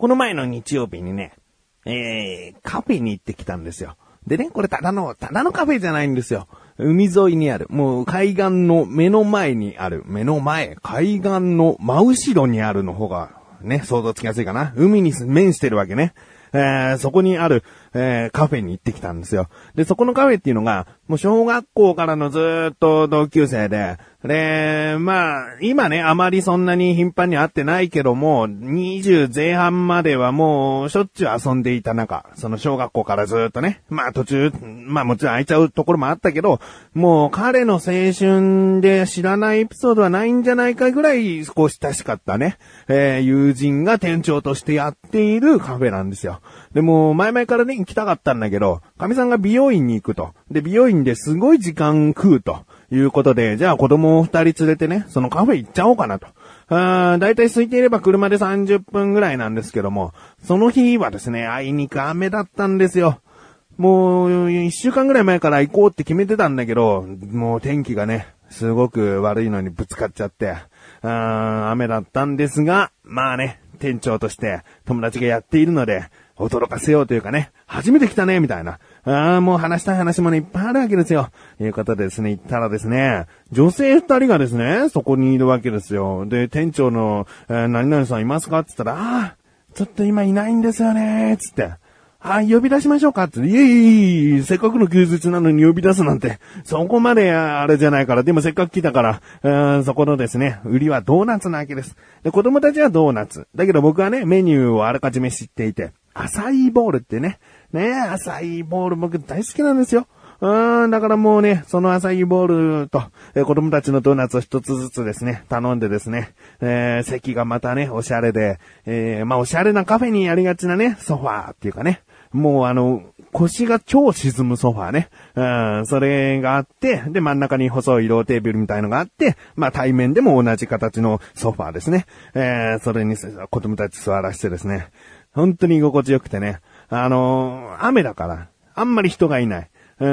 この前の日曜日にね、えー、カフェに行ってきたんですよ。でね、これただの、ただのカフェじゃないんですよ。海沿いにある、もう海岸の目の前にある、目の前、海岸の真後ろにあるの方が、ね、想像つきやすいかな。海に面してるわけね。えー、そこにある、えー、カフェに行ってきたんですよ。で、そこのカフェっていうのが、もう小学校からのずっと同級生で、で、まあ、今ね、あまりそんなに頻繁に会ってないけども、20前半まではもう、しょっちゅう遊んでいた中、その小学校からずっとね、まあ途中、まあもちろん空いちゃうところもあったけど、もう彼の青春で知らないエピソードはないんじゃないかぐらい、こう親しかったね、えー、友人が店長としてやっているカフェなんですよ。でも、前々からね、行きたかったんだけど、神さんが美容院に行くと。で、美容院ですごい時間食うということで、じゃあ子供を二人連れてね、そのカフェ行っちゃおうかなと。だいたい空いていれば車で30分ぐらいなんですけども、その日はですね、あいにく雨だったんですよ。もう、一週間ぐらい前から行こうって決めてたんだけど、もう天気がね、すごく悪いのにぶつかっちゃって、あ雨だったんですが、まあね、店長として友達がやっているので、驚かせようというかね、初めて来たね、みたいな。ああ、もう話したい話もね、いっぱいあるわけですよ。いうことでですね、行ったらですね、女性二人がですね、そこにいるわけですよ。で、店長の、えー、何々さんいますか？って言ったら、ああ、ちょっと今いないんですよね、つって。はい、呼び出しましょうか？って。いえいえいえ、せっかくの休日なのに呼び出すなんて、そこまであれじゃないから、でもせっかく来たから、うんそこのですね、売りはドーナツなわけです。で、子供たちはドーナツ。だけど僕はね、メニューをあらかじめ知っていて、アサイーボールってね。ねアサイーボール僕大好きなんですよ。うん、だからもうね、そのアサイーボールと、えー、子供たちのドーナツを一つずつですね、頼んでですね、えー、席がまたね、おしゃれで、えー、まあおしゃれなカフェにありがちなね、ソファーっていうかね、もうあの、腰が超沈むソファーね。うん、それがあって、で、真ん中に細いローテーブルみたいのがあって、まあ対面でも同じ形のソファーですね。えー、それに子供たち座らせてですね、本当に居心地よくてね。あのー、雨だから、あんまり人がいない。う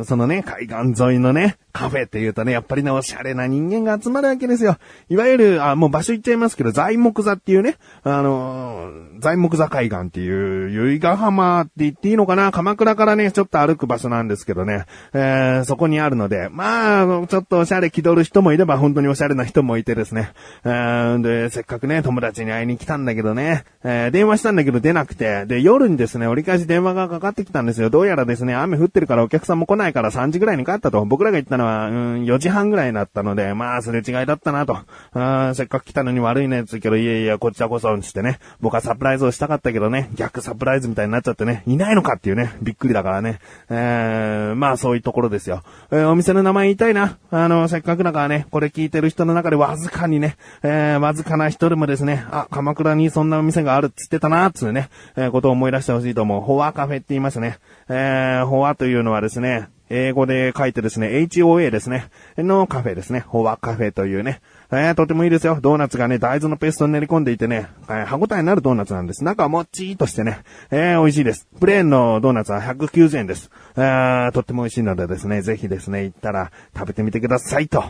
ん、そのね、海岸沿いのね、カフェって言うとね、やっぱりね、おしゃれな人間が集まるわけですよ。いわゆる、あ、もう場所言っちゃいますけど、材木座っていうね、あのー、材木座海岸っていう、由比ヶ浜って言っていいのかな？鎌倉からね、ちょっと歩く場所なんですけどね、えー、そこにあるので、まあ、ちょっとおしゃれ気取る人もいれば、本当におしゃれな人もいてですね、えー、で、せっかくね、友達に会いに来たんだけどね、えー、電話したんだけど出なくて、で、夜にですね、折り返し電話がかかってきたんですよ。どうやらですね、雨降ってるからお客さんも来ないから3時ぐらいに帰ったと。僕らが言ったのは、うん、4時半ぐらいになったので、まあ、すれ違いだったなと。あせっかく来たのに悪いね、つうけど、いやいや、こちらこそ、つってね。僕はサプライズをしたかったけどね、逆サプライズみたいになっちゃってね、いないのかっていうね、びっくりだからね。えー、まあ、そういうところですよ。えー、お店の名前言いたいな。あの、せっかくだからね、これ聞いてる人の中でわずかにね、えー、わずかな人でもですね、あ、鎌倉にそんなお店があるっつってたな、つうね、えー、ことを思い出してほしいと思う。ホアカフェって言いますね。えー、ホアというのはですね、英語で書いてですね、HOA ですね、のカフェですね。ホワカフェというね。えー、とてもいいですよ。ドーナツがね、大豆のペーストに練り込んでいてね、えー、歯応えになるドーナツなんです。中はもっちーとしてね、えー、美味しいです。プレーンのドーナツは190円です。えー、とっても美味しいのでですね、ぜひですね、行ったら食べてみてくださいと。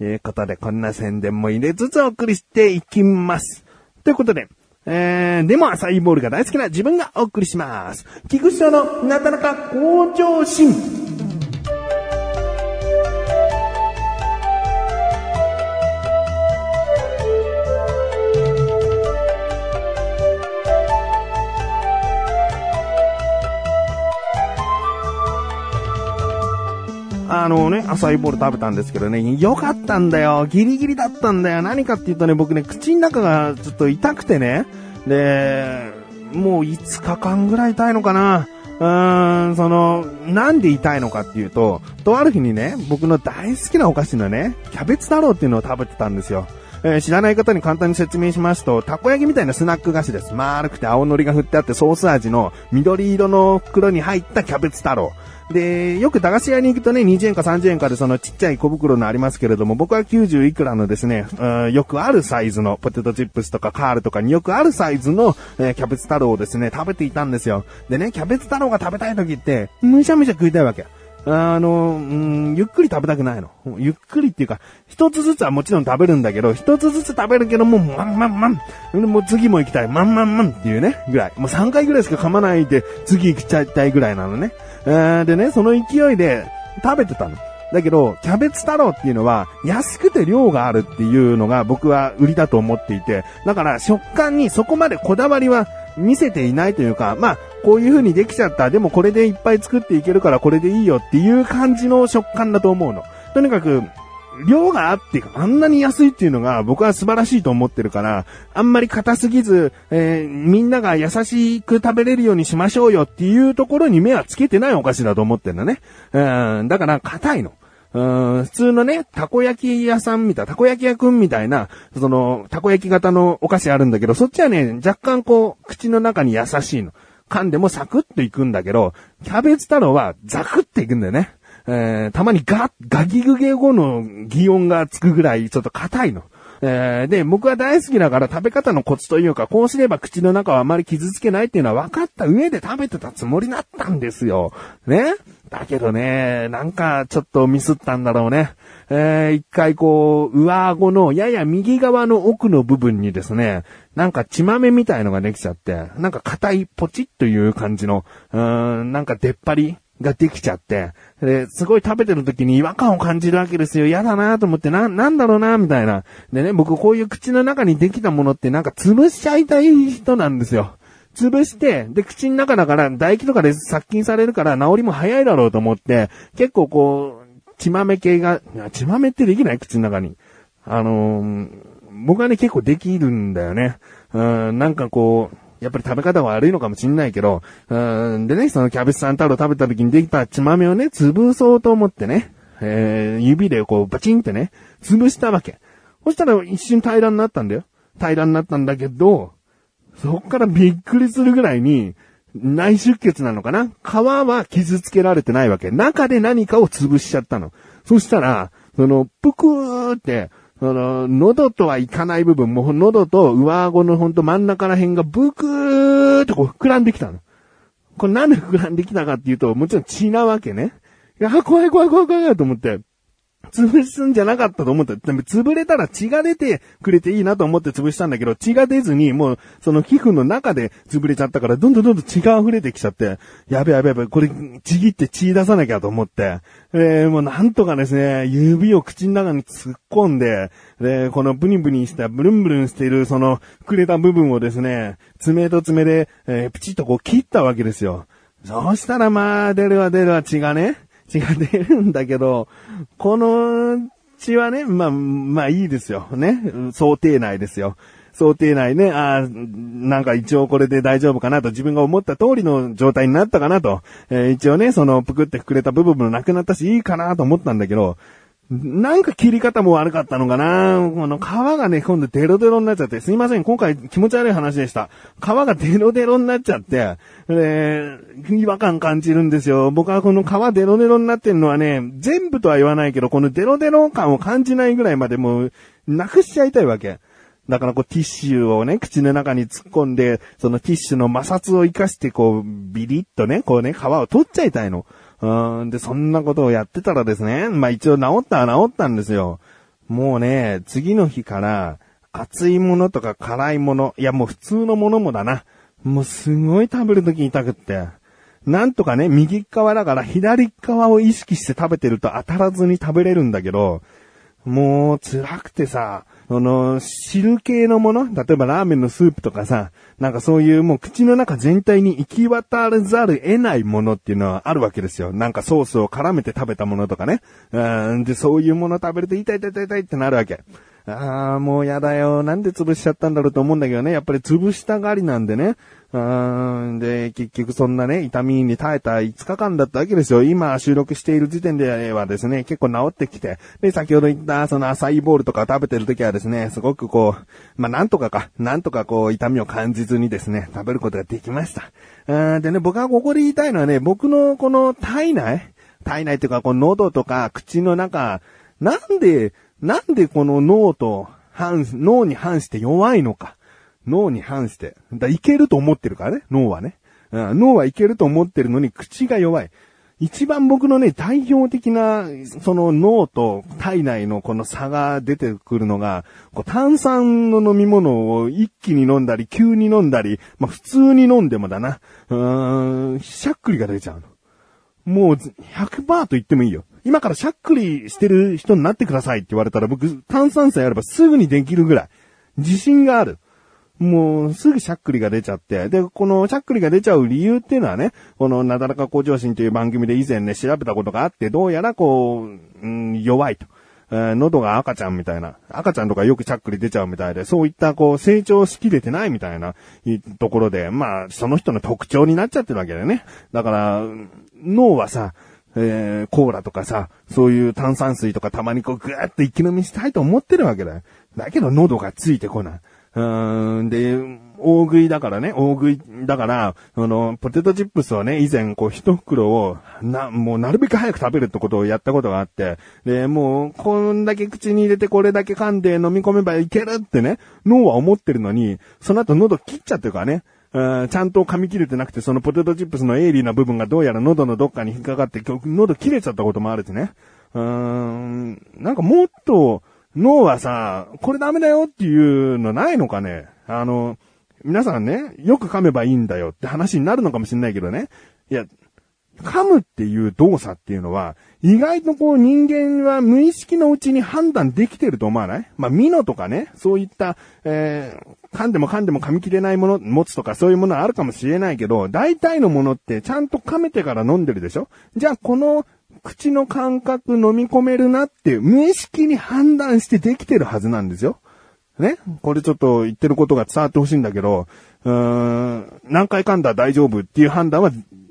いうことで、こんな宣伝も入れつつお送りしていきます。ということで、えー、でもアサイボールが大好きな自分がお送りします。菊池さんのなかなか向上心。あのね、アサイボール食べたんですけどね、良かったんだよ。ギリギリだったんだよ。何かって言うとね、僕ね、口の中がちょっと痛くてね。で、もう5日間ぐらい痛いのかな。うーん、その、なんで痛いのかっていうと、とある日にね、僕の大好きなお菓子のね、キャベツ太郎っていうのを食べてたんですよ。えー、知らない方に簡単に説明しますと、たこ焼きみたいなスナック菓子です。丸くて青のりが振ってあってソース味の緑色の袋に入ったキャベツ太郎。で、よく駄菓子屋に行くとね、20円か30円かでそのちっちゃい小袋のありますけれども、僕は90いくらのですね、よくあるサイズのポテトチップスとかカールとかによくあるサイズの、えー、キャベツ太郎をですね、食べていたんですよ。でね、キャベツ太郎が食べたい時って、むしゃむしゃ食いたいわけ。あの、うん、ゆっくり食べたくないの。ゆっくりっていうか、一つずつはもちろん食べるんだけど、一つずつ食べるけども、まんまんまん。もう次も行きたい。まんまんまんっていうね、ぐらい。もう3回ぐらいしか噛まないで、次行きちゃいたいぐらいなのね。でね、その勢いで食べてたの。だけど、キャベツ太郎っていうのは、安くて量があるっていうのが僕は売りだと思っていて、だから食感にそこまでこだわりは見せていないというか、まあ、こういう風にできちゃった。でもこれでいっぱい作っていけるからこれでいいよっていう感じの食感だと思うの。とにかく、量があって、あんなに安いっていうのが僕は素晴らしいと思ってるから、あんまり硬すぎず、えー、みんなが優しく食べれるようにしましょうよっていうところに目はつけてないお菓子だと思ってるんだね。うん、だから硬いの。うん、普通のね、たこ焼き屋さんみたい、たこ焼き屋くんみたいな、その、たこ焼き型のお菓子あるんだけど、そっちはね、若干こう、口の中に優しいの。噛んでもサクッといくんだけど、キャベツ太郎はザクッていくんだよね。えー、たまにガ、ガギグゲ語の擬音がつくぐらいちょっと硬いの。えー、で、僕は大好きだから食べ方のコツというか、こうすれば口の中はあまり傷つけないっていうのは分かった上で食べてたつもりだったんですよ。ねだけどね、なんかちょっとミスったんだろうね。えー、一回こう、上顎のやや右側の奥の部分にですね、なんか血豆みたいのができちゃって、なんか硬いポチッという感じの、うーん、なんか出っ張りができちゃって、で、すごい食べてる時に違和感を感じるわけですよ。嫌だなと思って、な、なんだろうなみたいな。でね、僕こういう口の中にできたものってなんか潰しちゃいたい人なんですよ。潰して、で、口の中だから唾液とかで殺菌されるから治りも早いだろうと思って、結構こう、血豆系が、血豆ってできない？口の中に。あのー、僕はね結構できるんだよね。うん、なんかこう、やっぱり食べ方悪いのかもしんないけど、うん、でね、そのキャベツサンタロ食べた時にできた血豆をね、潰そうと思ってね、えー、指でこうバチンってね、潰したわけ。そしたら一瞬平らになったんだよ。平らになったんだけど、そっからびっくりするぐらいに、内出血なのかな？皮は傷つけられてないわけ。中で何かを潰しちゃったの。そしたら、その、ぷくーって、あの、喉とはいかない部分、もう喉と上顎のほんと真ん中ら辺がブクーってこう膨らんできたの。これなんで膨らんできたかっていうと、もちろん血なわけね。いや、怖い怖い怖い怖いと思って。潰すんじゃなかったと思った。でも潰れたら血が出てくれていいなと思って潰したんだけど、血が出ずに、もう、その皮膚の中で潰れちゃったから、どんどんどんどん血が溢れてきちゃって、やべやべやべ、これ、ちぎって血出さなきゃと思って、えー、もうなんとかですね、指を口の中に突っ込んで、で、このブニブニした、ブルンブルンしている、その、膨れた部分をですね、爪と爪で、えー、プチッとこう切ったわけですよ。そうしたらまあ、出るわ出るわ血がね、血が出るんだけど、この血はね、まあ、まあいいですよ。ね。想定内ですよ。想定内ね、ああ、なんか一応これで大丈夫かなと自分が思った通りの状態になったかなと。えー、一応ね、そのぷくって膨れた部分もなくなったしいいかなと思ったんだけど、なんか切り方も悪かったのかなこの皮がね、今度デロデロになっちゃって、すいません、今回気持ち悪い話でした。皮がデロデロになっちゃって、で、違和感感じるんですよ。僕はこの皮デロデロになってるのはね、全部とは言わないけど、このデロデロ感を感じないぐらいまでもう、なくしちゃいたいわけ。だからこうティッシュをね、口の中に突っ込んで、そのティッシュの摩擦を活かしてこう、ビリッとね、こうね、皮を取っちゃいたいの。うん、で、そんなことをやってたらですね、まあ一応治ったは治ったんですよ。もうね、次の日から、熱いものとか辛いもの、いやもう普通のものもだな。もうすごい食べるとき痛くって。なんとかね、右側だから左側を意識して食べてると当たらずに食べれるんだけど、もう辛くてさ、その、汁系のもの例えばラーメンのスープとかさ、なんかそういうもう口の中全体に行き渡らざる得ないものっていうのはあるわけですよ。なんかソースを絡めて食べたものとかね。うん、で、そういうもの食べると痛い痛い痛い痛いってなるわけ。ああ、もうやだよ。なんで潰しちゃったんだろうと思うんだけどね。やっぱり潰したがりなんでね。うん、で、結局そんなね、痛みに耐えた5日間だったわけですよ。今収録している時点ではですね、結構治ってきて。で、先ほど言ったその浅いボールとか食べてる時はですね、すごくこう、まあ、なんとかか、なんとかこう、痛みを感じずにですね、食べることができました。うん、でね、僕はここで言いたいのはね、僕のこの体内体内っていうか、この喉とか口の中、なんで、なんでこの脳と反、脳に反して弱いのか。脳に反して。だいけると思ってるからね、脳はね。うん、脳はいけると思ってるのに口が弱い。一番僕のね、代表的な、その脳と体内のこの差が出てくるのが、こう炭酸の飲み物を一気に飲んだり、急に飲んだり、まあ普通に飲んでもだな。うーん、しゃっくりが出ちゃうの。もう100%と言ってもいいよ。今からしゃっくりしてる人になってくださいって言われたら僕炭酸水あればすぐにできるぐらい。自信がある。もう、すぐしゃっくりが出ちゃって、で、このしゃっくりが出ちゃう理由っていうのはね、このなだらか向上心という番組で以前ね、調べたことがあって、どうやらこう、うん、弱いと。えー、喉が赤ちゃんみたいな。赤ちゃんとかよくしゃっくり出ちゃうみたいで、そういったこう、成長しきれてないみたいな、ところで、まあ、その人の特徴になっちゃってるわけだよね。だから、脳はさ、えー、コーラとかさ、そういう炭酸水とかたまにこうぐーっと一気飲みしたいと思ってるわけだよ。だけど喉がついてこない。うーん、で、大食いだからね、大食いだから、あの、ポテトチップスをね、以前こう一袋を、な、もうなるべく早く食べるってことをやったことがあって、で、もう、こんだけ口に入れてこれだけ噛んで飲み込めばいけるってね、脳は思ってるのに、その後喉切っちゃってるからね。ちゃんと噛み切れてなくて、そのポテトチップスの鋭利な部分がどうやら喉のどっかに引っかかって、喉切れちゃったこともあるしね。うーん、なんかもっと、脳はさ、これダメだよっていうのないのかね？あの、皆さんね、よく噛めばいいんだよって話になるのかもしれないけどね。いや、噛むっていう動作っていうのは、意外とこう人間は無意識のうちに判断できてると思わない？まあ、ミノとかね、そういった、えー、噛んでも噛んでも噛み切れないもの、持つとかそういうものはあるかもしれないけど、大体のものってちゃんと噛めてから飲んでるでしょ？じゃあこの口の感覚飲み込めるなっていう無意識に判断してできてるはずなんですよ。ね？これちょっと言ってることが伝わってほしいんだけど、うーん、何回噛んだ大丈夫っていう判断は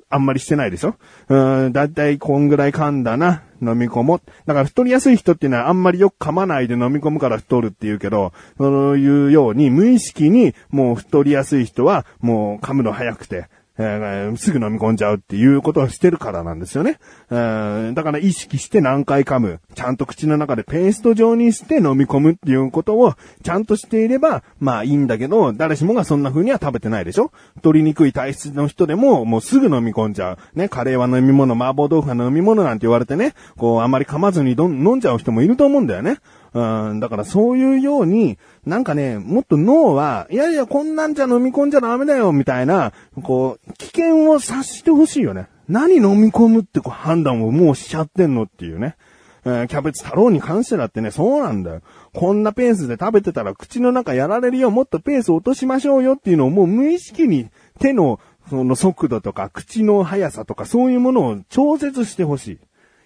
あんまりしてないでしょうん、だいたいこんぐらい噛んだな、飲み込もう。だから太りやすい人っていうのはあんまりよく噛まないで飲み込むから太るっていうけど、そういうように無意識にもう太りやすい人はもう噛むの早くて、えー、すぐ飲み込んじゃうっていうことをしてるからなんですよね。えー、だから意識して何回噛む。ちゃんと口の中でペースト状にして飲み込むっていうことをちゃんとしていれば、まあいいんだけど、誰しもがそんな風には食べてないでしょ取りにくい体質の人でももうすぐ飲み込んじゃう。ね、カレーは飲み物、麻婆豆腐は飲み物なんて言われてね、こうあまり噛まずにどん飲んじゃう人もいると思うんだよね。うん、だからそういうように、なんかね、もっと脳は、いやいや、こんなんじゃ飲み込んじゃダメだよ、みたいな、こう、危険を察してほしいよね。何飲み込むってこう判断をもうしちゃってんのっていうね。えー、キャベツ太郎に関してだってね、そうなんだよ。こんなペースで食べてたら口の中やられるよ、もっとペース落としましょうよっていうのをもう無意識に手のその速度とか口の速さとかそういうものを調節してほし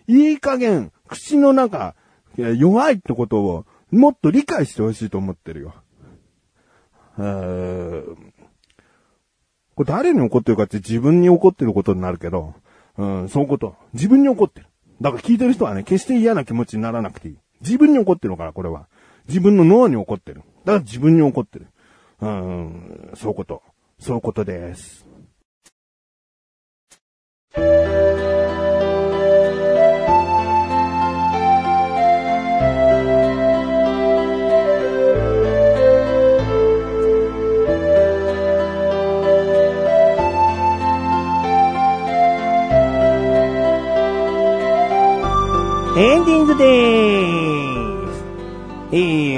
い。いい加減、口の中、いや弱いってことをもっと理解してほしいと思ってるよ。えー、これ誰に怒ってるかって自分に怒ってることになるけど、うん、そういうこと。自分に怒ってる。だから聞いてる人はね、決して嫌な気持ちにならなくていい。自分に怒ってるから、これは。自分の脳に怒ってる。だから自分に怒ってる。うん、そういうこと。そういうことです。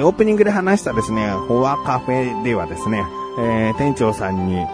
ー、オープニングで話したですね、フォアカフェではですね、えー、店長さんに、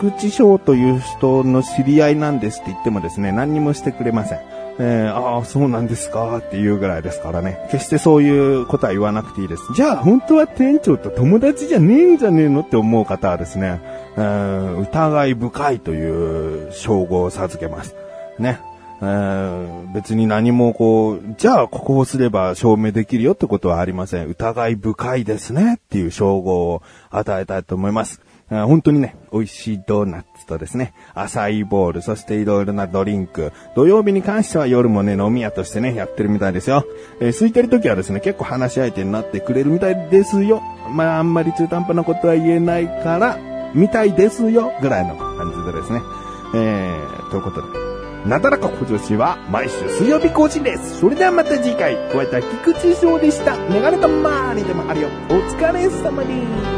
菊池翔という人の知り合いなんですって言ってもですね、何にもしてくれません。えー、ああ、そうなんですかっていうぐらいですからね。決してそういうことは言わなくていいです。じゃあ、本当は店長と友達じゃねえんじゃねえのって思う方はですね、えー、疑い深いという称号を授けます。ね。えー、別に何もこう、じゃあここをすれば証明できるよってことはありません。疑い深いですねっていう称号を与えたいと思います。本当にね、美味しいドーナツとですね、アサイボール、そしていろいろなドリンク。土曜日に関しては夜もね、飲み屋としてね、やってるみたいですよ。えー、空いてる時はですね、結構話し相手になってくれるみたいですよ。まあ、あんまり中途半端なことは言えないから、みたいですよ、ぐらいの感じでですね。えー、ということで。なだらか向上心は毎週水曜日更新です。それではまた次回、お会いいた菊池翔でした。メガネとマーニでもあるよ。お疲れ様です。